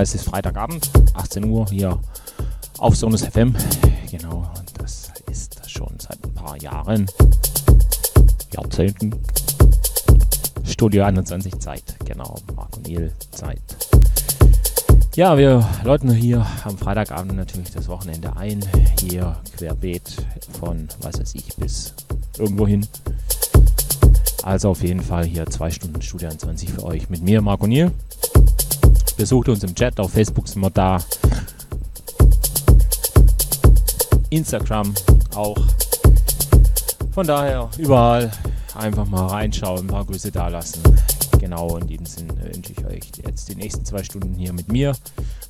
Es ist Freitagabend, 18 Uhr hier auf Sonus FM. Genau, das ist schon seit ein paar Jahren, Jahrzehnten. Studio 21 Zeit, genau, Marco Niel Zeit. Ja, wir läuten hier am Freitagabend natürlich das Wochenende ein. Hier querbeet von, was weiß ich, bis irgendwo hin. Also auf jeden Fall hier zwei Stunden Studio 21 für euch mit mir, Marco Niel. Besucht uns im Chat, auf Facebook sind wir da. Instagram auch. Von daher überall einfach mal reinschauen, ein paar Grüße da lassen. Genau, in diesem Sinne wünsche ich euch jetzt die nächsten zwei Stunden hier mit mir,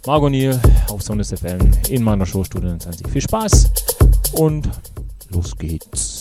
Margot Niel, auf Sonnes FM in meiner Show Studio 20. Viel Spaß und los geht's.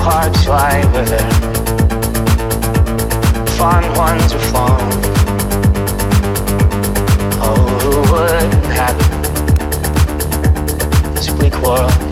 hearts lie wither. Fond ones are flown. Oh, who wouldn't have it? This bleak world.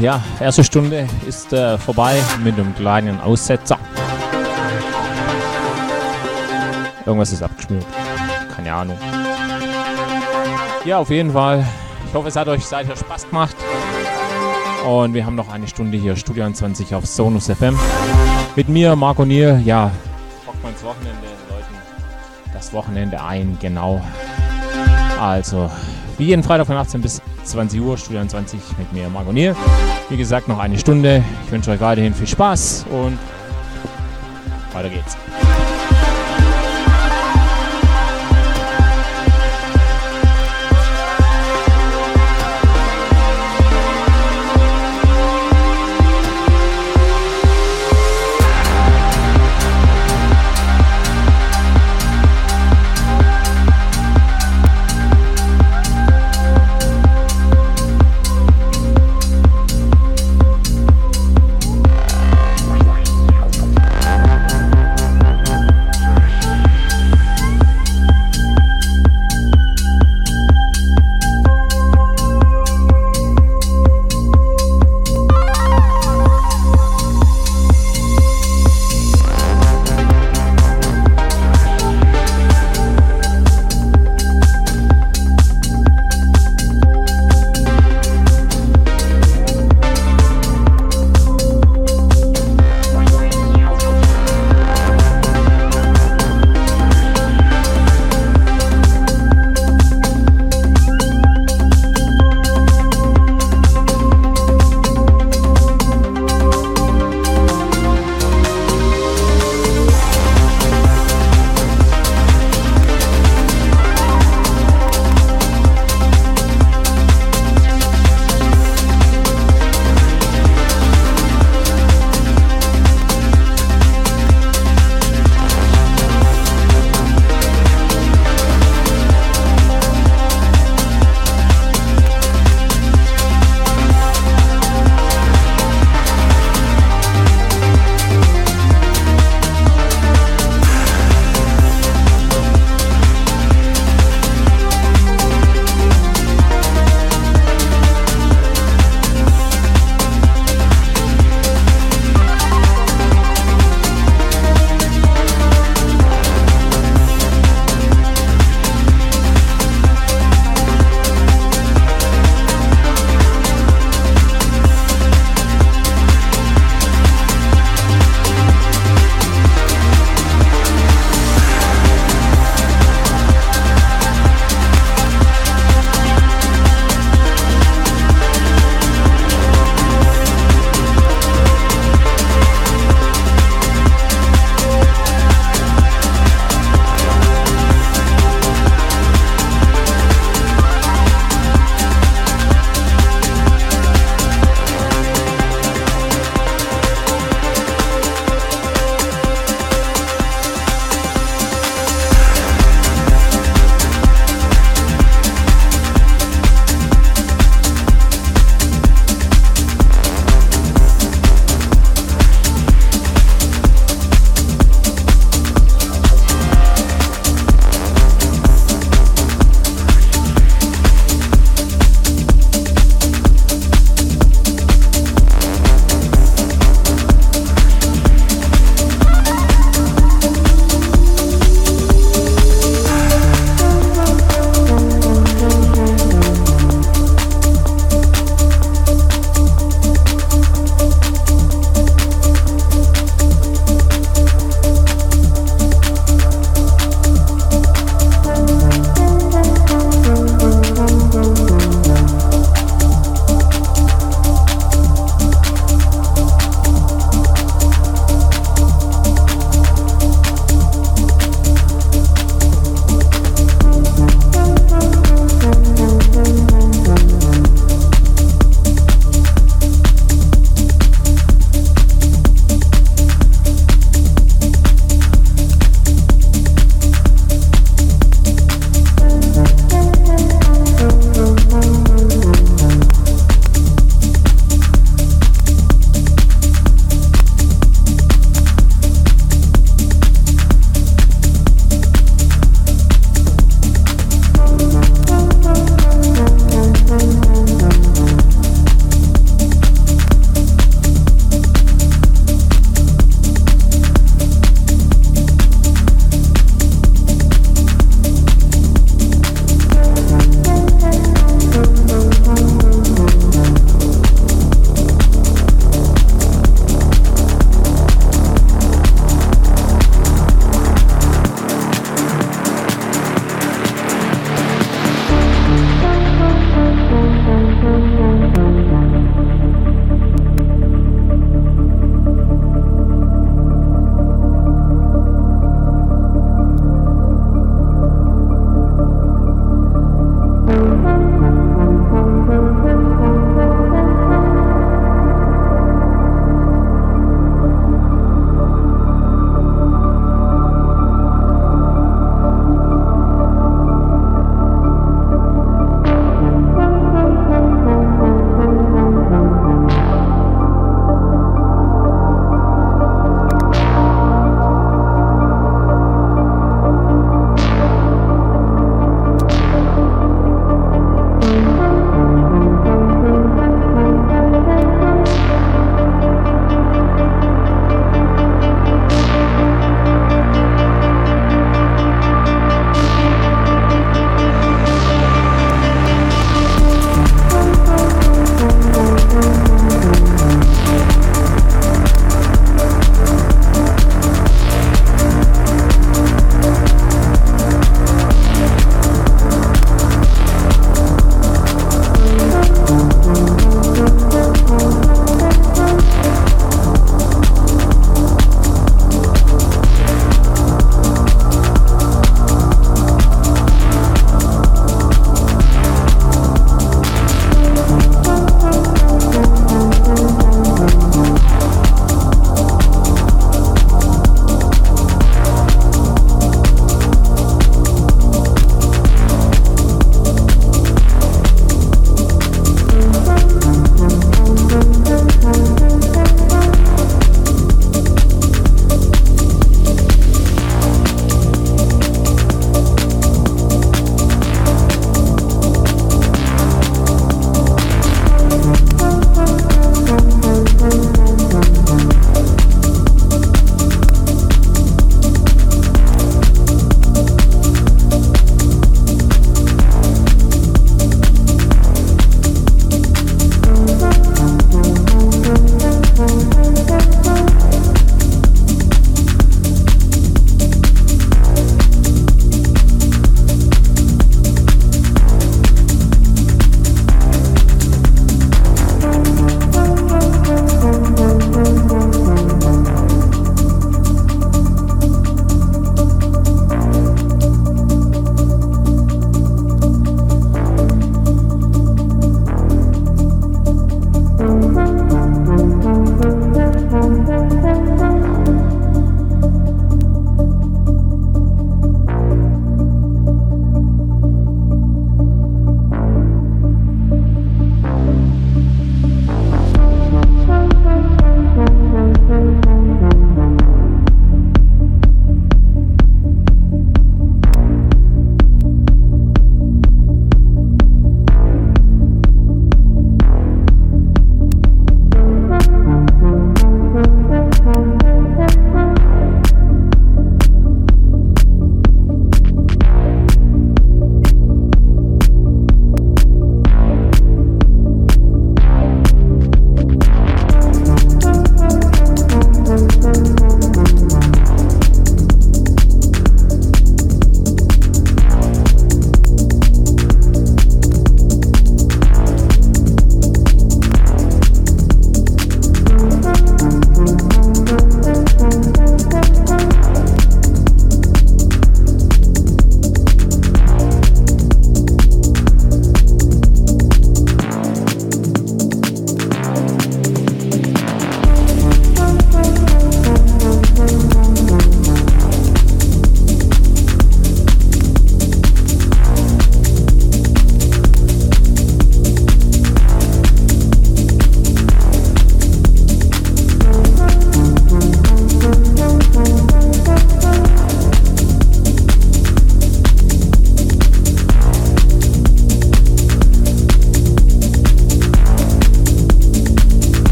Ja, erste Stunde ist äh, vorbei mit einem kleinen Aussetzer. Irgendwas ist abgeschmiert. Keine Ahnung. Ja, auf jeden Fall. Ich hoffe, es hat euch seither Spaß gemacht. Und wir haben noch eine Stunde hier, Studio 21 auf Sonus FM. Mit mir, Marco Nier. Ja, rockt man ins Wochenende, Leuten das Wochenende ein, genau. Also, wie jeden Freitag von 18 bis 20 Uhr, Studio 20 mit mir, Marco Nier. Wie gesagt, noch eine Stunde. Ich wünsche euch weiterhin viel Spaß und weiter geht's.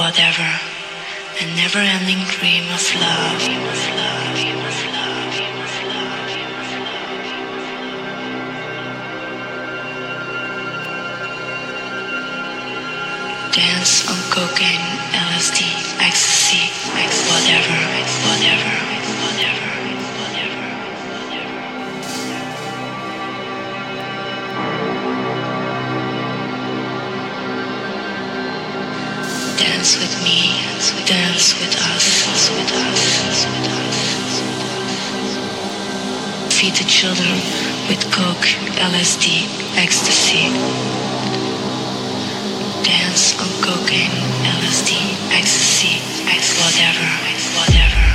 whatever, a never ending dream of love. Dance on cocaine, LSD, ecstasy. Dance with me, dance with us, dance with us. Feed the children with coke, LSD, ecstasy. Dance on cocaine, LSD, ecstasy, whatever, whatever.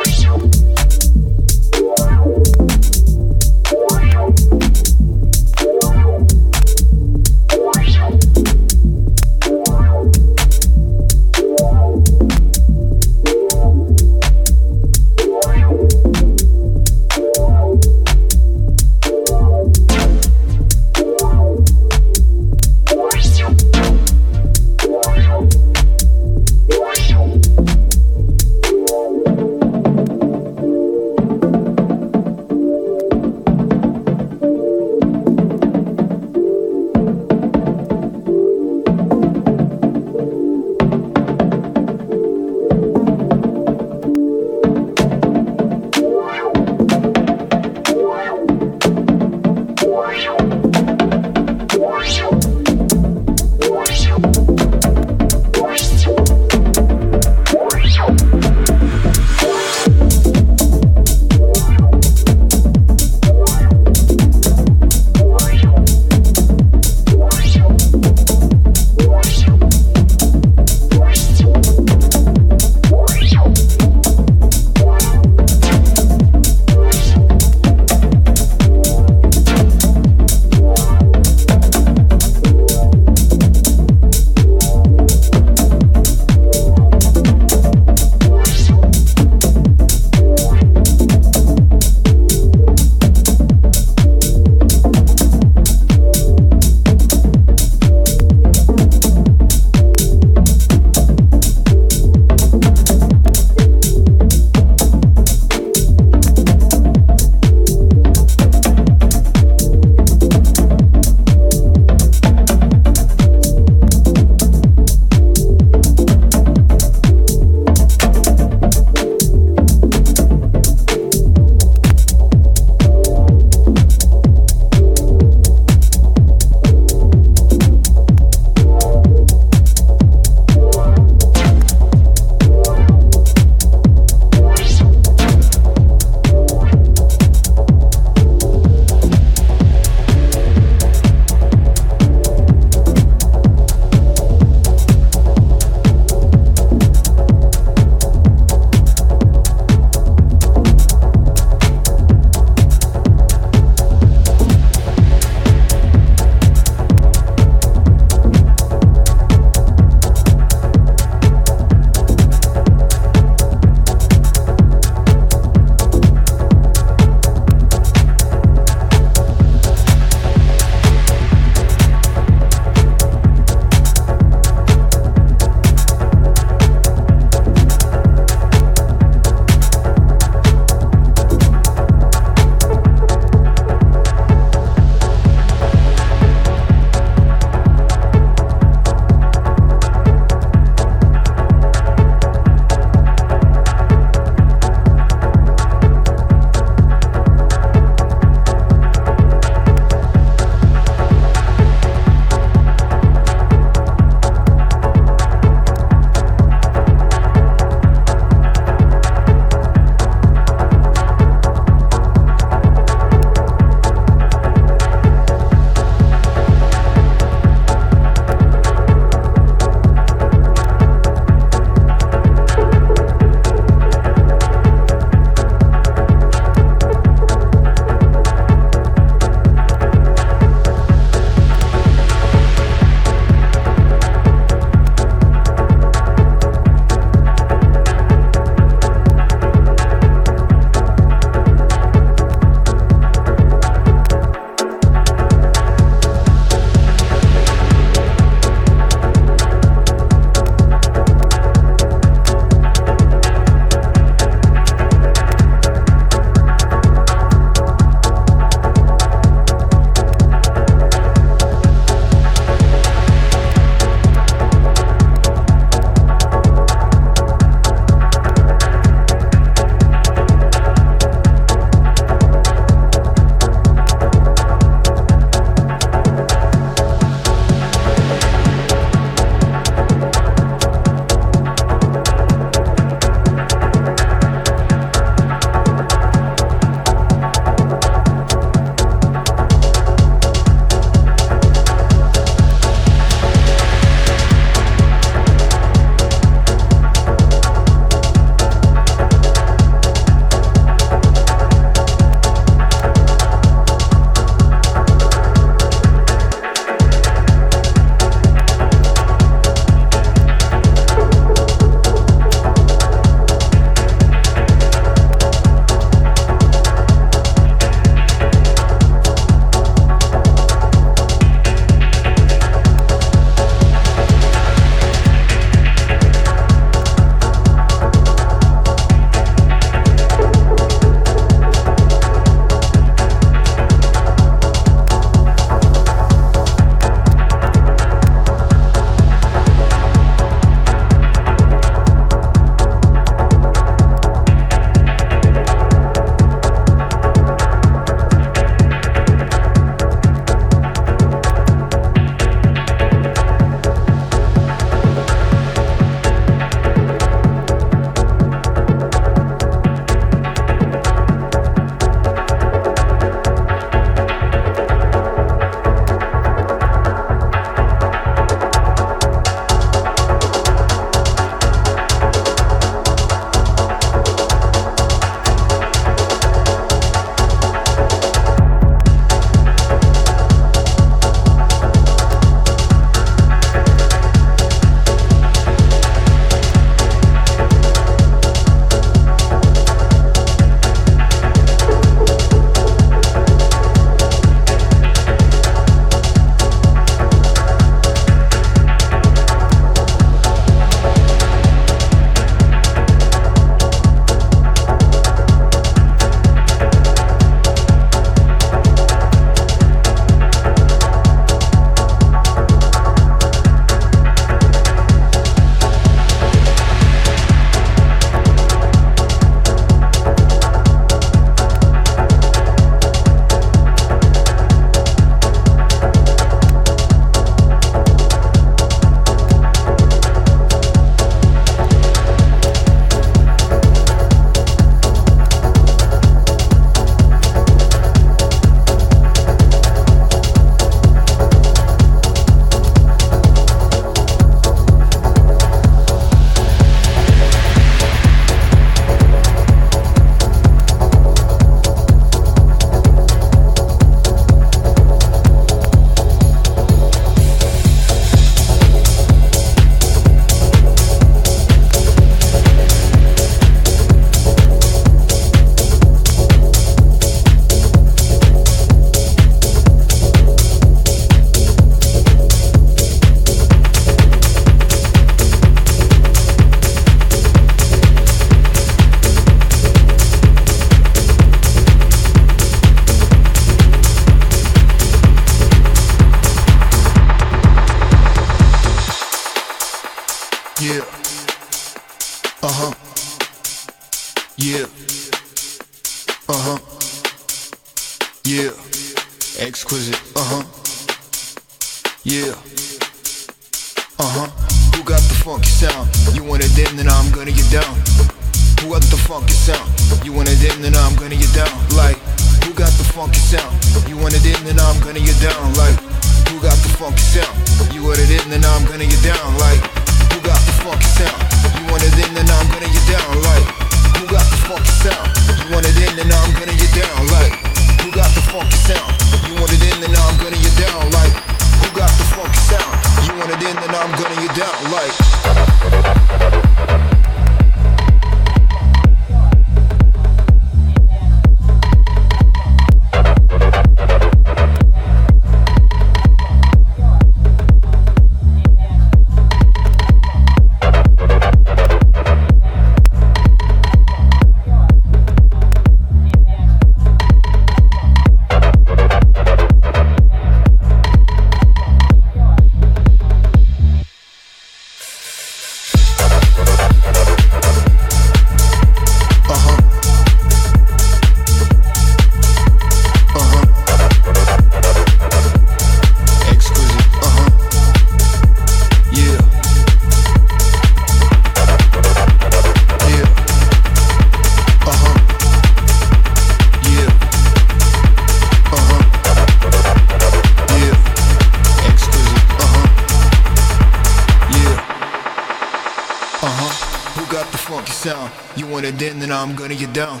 Then I'm gonna get down.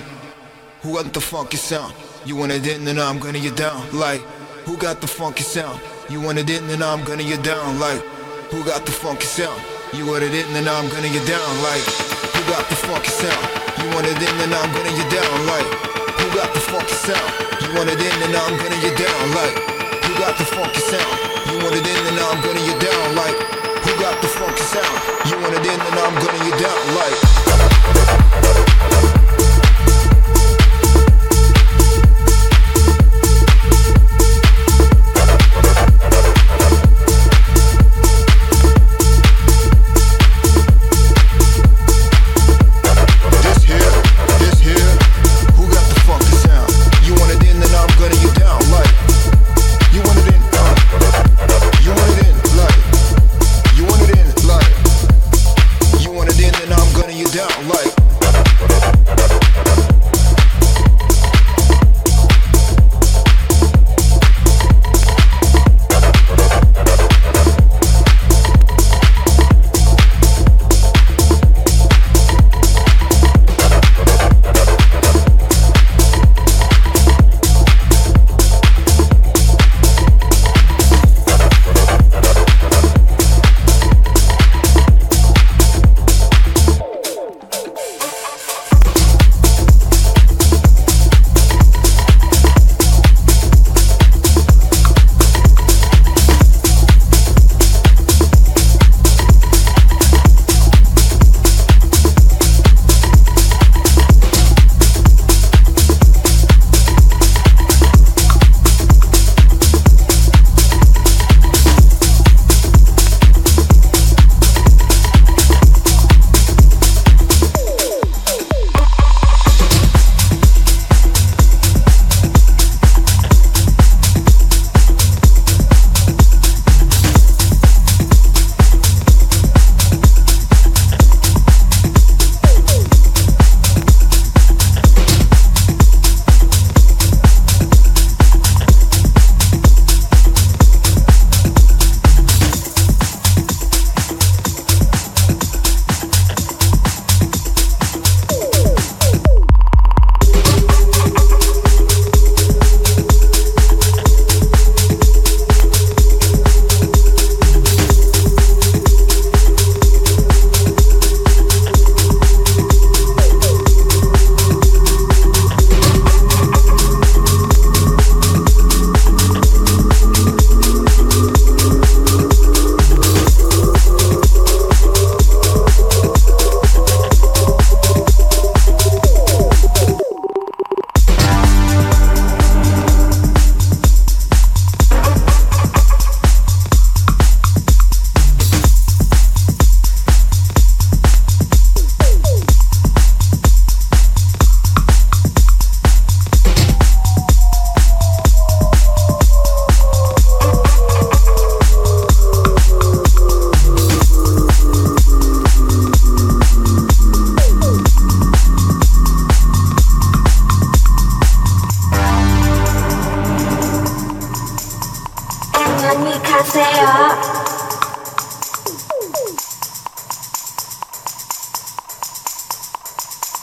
Who got the funky sound? You want it in, then I'm gonna get down. Like, who got the funky sound? You want it in, then I'm gonna get down. Like, who got the funky sound? You want it in, then I'm gonna get down. Like, who got the funky sound? You want it in, then I'm gonna get down. Like, who got the funky sound? You want it in, then I'm gonna get down. Like, who got the funky sound? You want it in, then I'm gonna get down. Like. You want it in, then I'm gonna you down like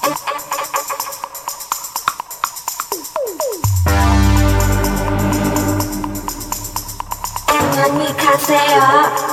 Let me go. stay up.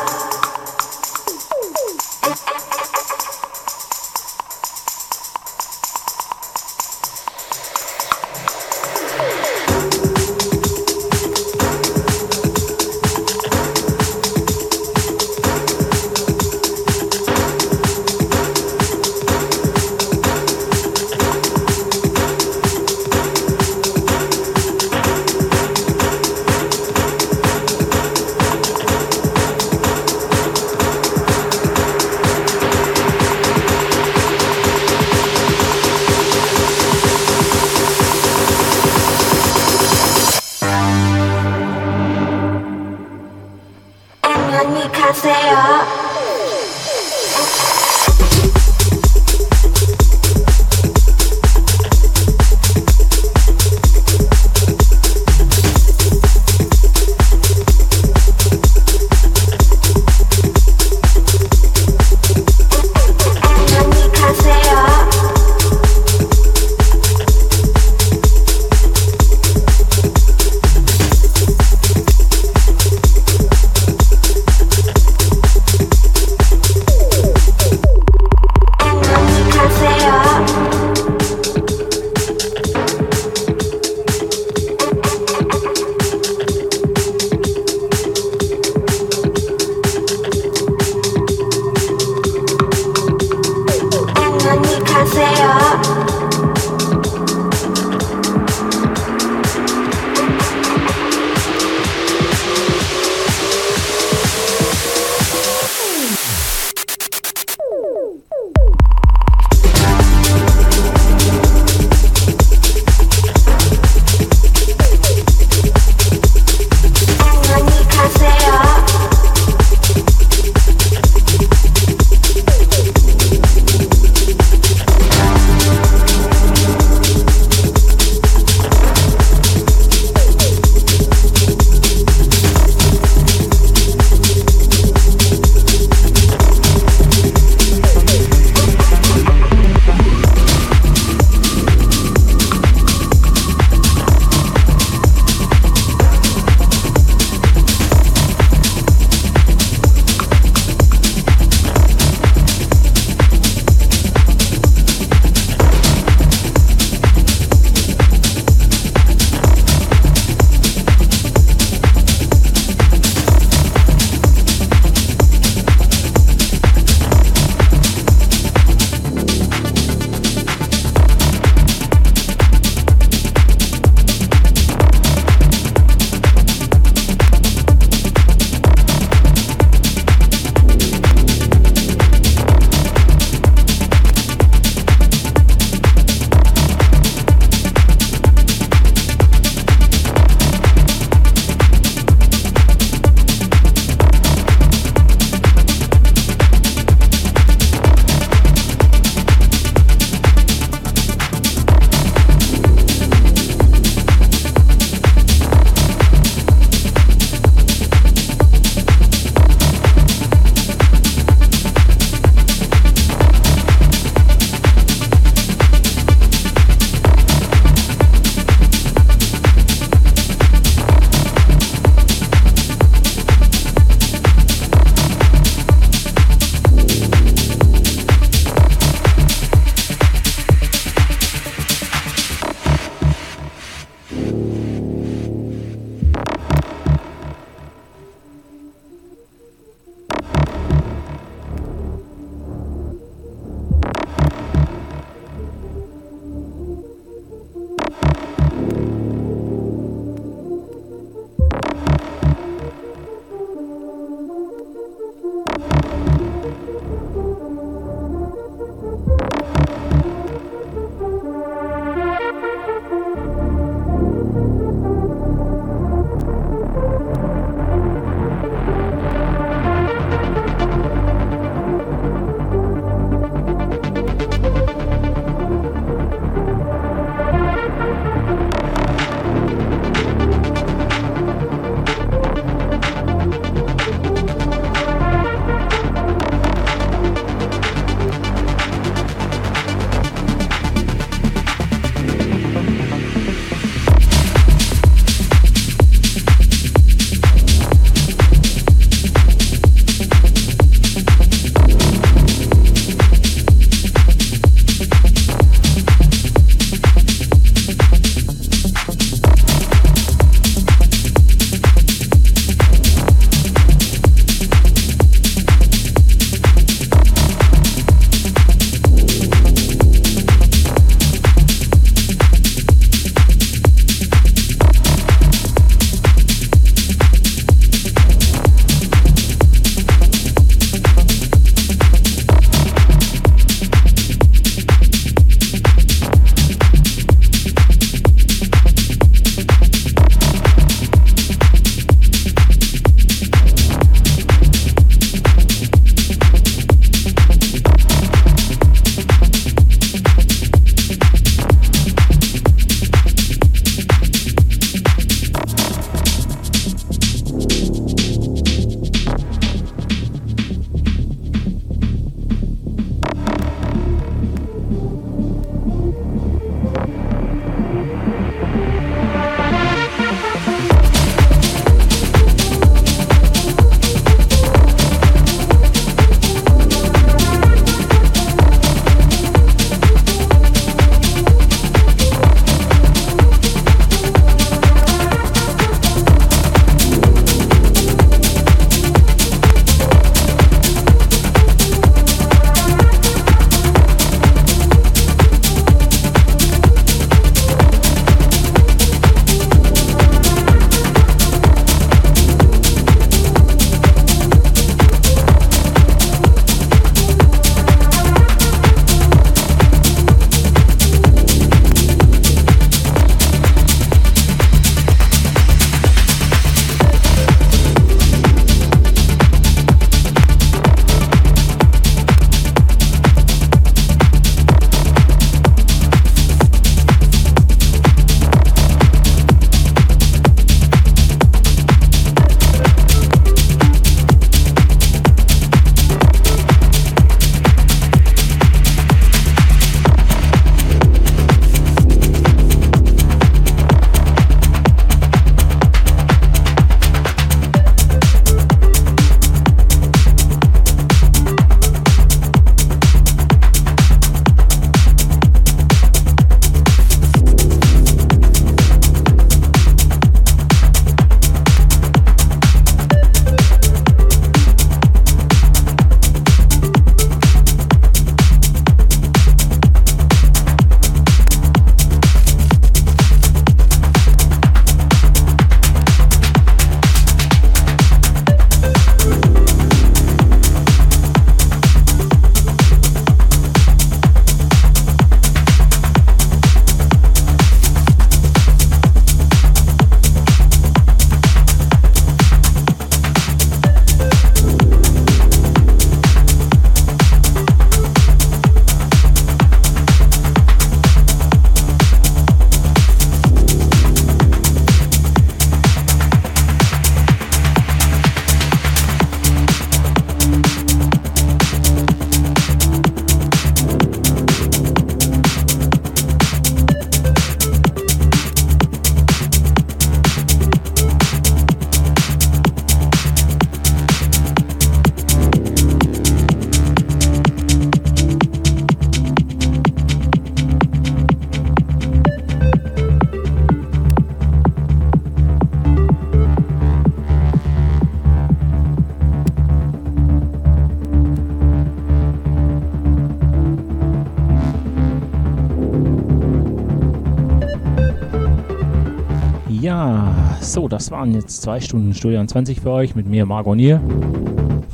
Das waren jetzt zwei Stunden Studio 20 für euch mit mir, Margot Nier.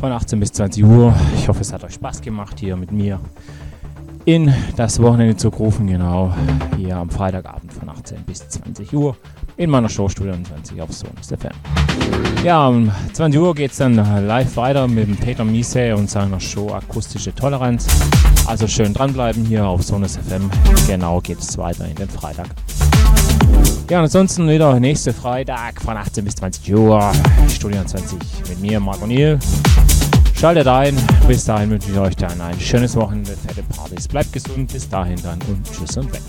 Von 18 bis 20 Uhr. Ich hoffe, es hat euch Spaß gemacht hier mit mir in das Wochenende zu rufen, genau. Hier am Freitagabend von 18 bis 20 Uhr in meiner Show Studio 20 auf Sonus FM. Ja, um 20 Uhr geht es dann live weiter mit Peter Miese und seiner Show Akustische Toleranz. Also schön dranbleiben hier auf Sonus FM. Genau geht es weiter in den Freitag. Ja, und ansonsten wieder nächste Freitag von 18 bis 20 Uhr. Studio 20 mit mir, Marc O'Neill. Schaltet ein. Bis dahin wünsche ich euch dann ein schönes Wochenende, fette Partys. Bleibt gesund. Bis dahin dann und tschüss und weg.